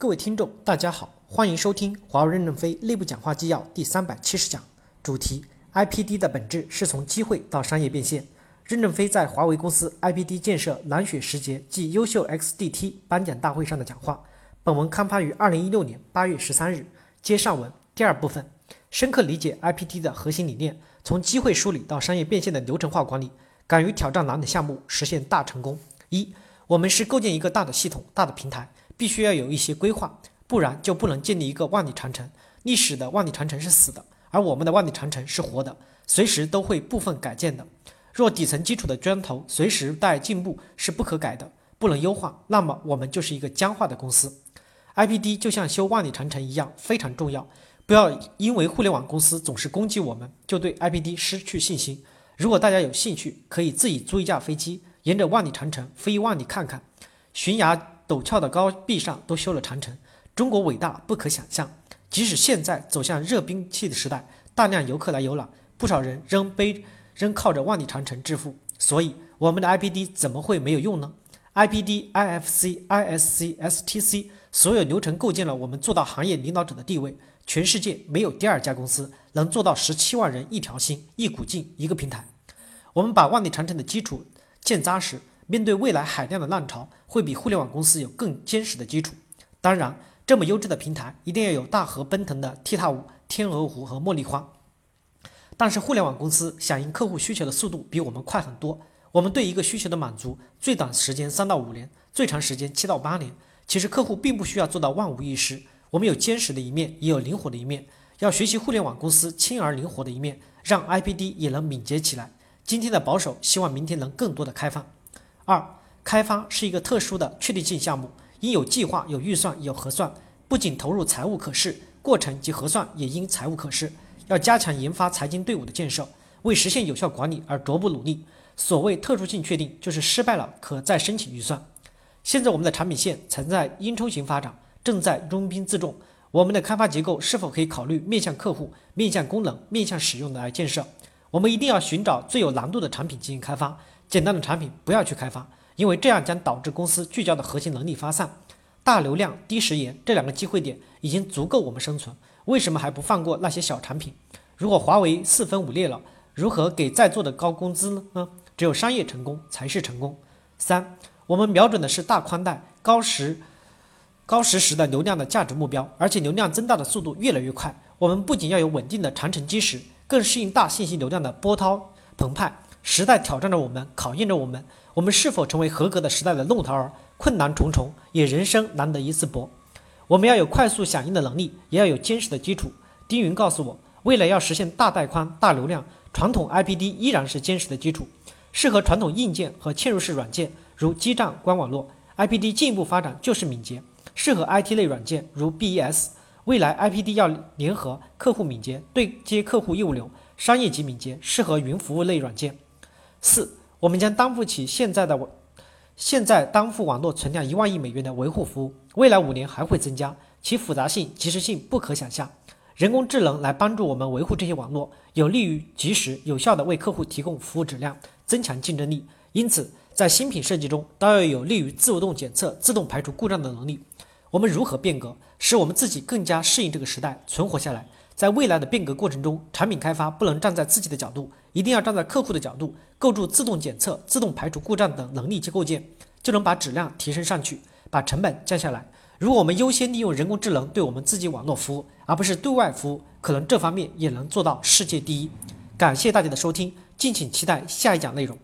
各位听众，大家好，欢迎收听华为任正非内部讲话纪要第三百七十讲，主题：IPD 的本质是从机会到商业变现。任正非在华为公司 IPD 建设蓝雪时节暨优秀 XDT 颁奖大会上的讲话。本文刊发于二零一六年八月十三日。接上文第二部分，深刻理解 IPD 的核心理念，从机会梳理到商业变现的流程化管理，敢于挑战难的项目，实现大成功。一，我们是构建一个大的系统、大的平台。必须要有一些规划，不然就不能建立一个万里长城。历史的万里长城是死的，而我们的万里长城是活的，随时都会部分改建的。若底层基础的砖头随时待进步是不可改的，不能优化，那么我们就是一个僵化的公司。IPD 就像修万里长城一样非常重要，不要因为互联网公司总是攻击我们，就对 IPD 失去信心。如果大家有兴趣，可以自己租一架飞机，沿着万里长城飞一万里看看，悬崖。陡峭的高壁上都修了长城，中国伟大不可想象。即使现在走向热兵器的时代，大量游客来游览，不少人仍背仍靠着万里长城致富。所以，我们的 IPD 怎么会没有用呢？IPD、IFC、ISC、STC 所有流程构建了我们做到行业领导者的地位。全世界没有第二家公司能做到十七万人一条心、一股劲、一个平台。我们把万里长城的基础建扎实。面对未来海量的浪潮，会比互联网公司有更坚实的基础。当然，这么优质的平台，一定要有大河奔腾的踢踏舞、天鹅湖和茉莉花。但是，互联网公司响应客户需求的速度比我们快很多。我们对一个需求的满足，最短时间三到五年，最长时间七到八年。其实，客户并不需要做到万无一失。我们有坚实的一面，也有灵活的一面。要学习互联网公司轻而灵活的一面，让 IPD 也能敏捷起来。今天的保守，希望明天能更多的开放。二、开发是一个特殊的确定性项目，应有计划、有预算、有核算，不仅投入财务可视，过程及核算也应财务可视。要加强研发财经队伍的建设，为实现有效管理而逐步努力。所谓特殊性确定，就是失败了可再申请预算。现在我们的产品线曾在阴冲型发展，正在拥兵自重。我们的开发结构是否可以考虑面向客户、面向功能、面向使用的来建设？我们一定要寻找最有难度的产品进行开发。简单的产品不要去开发，因为这样将导致公司聚焦的核心能力发散。大流量、低时延这两个机会点已经足够我们生存，为什么还不放过那些小产品？如果华为四分五裂了，如何给在座的高工资呢？只有商业成功才是成功。三，我们瞄准的是大宽带、高时、高实时的流量的价值目标，而且流量增大的速度越来越快。我们不仅要有稳定的长城基石，更适应大信息流量的波涛澎湃。时代挑战着我们，考验着我们，我们是否成为合格的时代的弄潮儿？困难重重，也人生难得一次搏。我们要有快速响应的能力，也要有坚实的基础。丁云告诉我，未来要实现大带宽、大流量，传统 IPD 依然是坚实的基础，适合传统硬件和嵌入式软件，如基站、官网络。IPD 进一步发展就是敏捷，适合 IT 类软件，如 BES。未来 IPD 要联合客户敏捷，对接客户业务流，商业级敏捷，适合云服务类软件。四，我们将担负起现在的网，现在担负网络存量一万亿美元的维护服务，未来五年还会增加，其复杂性、及时性不可想象。人工智能来帮助我们维护这些网络，有利于及时有效的为客户提供服务质量，增强竞争力。因此，在新品设计中，都要有利于自动检测、自动排除故障的能力。我们如何变革，使我们自己更加适应这个时代，存活下来？在未来的变革过程中，产品开发不能站在自己的角度，一定要站在客户的角度，构筑自动检测、自动排除故障等能力及构建，就能把质量提升上去，把成本降下来。如果我们优先利用人工智能对我们自己网络服务，而不是对外服务，可能这方面也能做到世界第一。感谢大家的收听，敬请期待下一讲内容。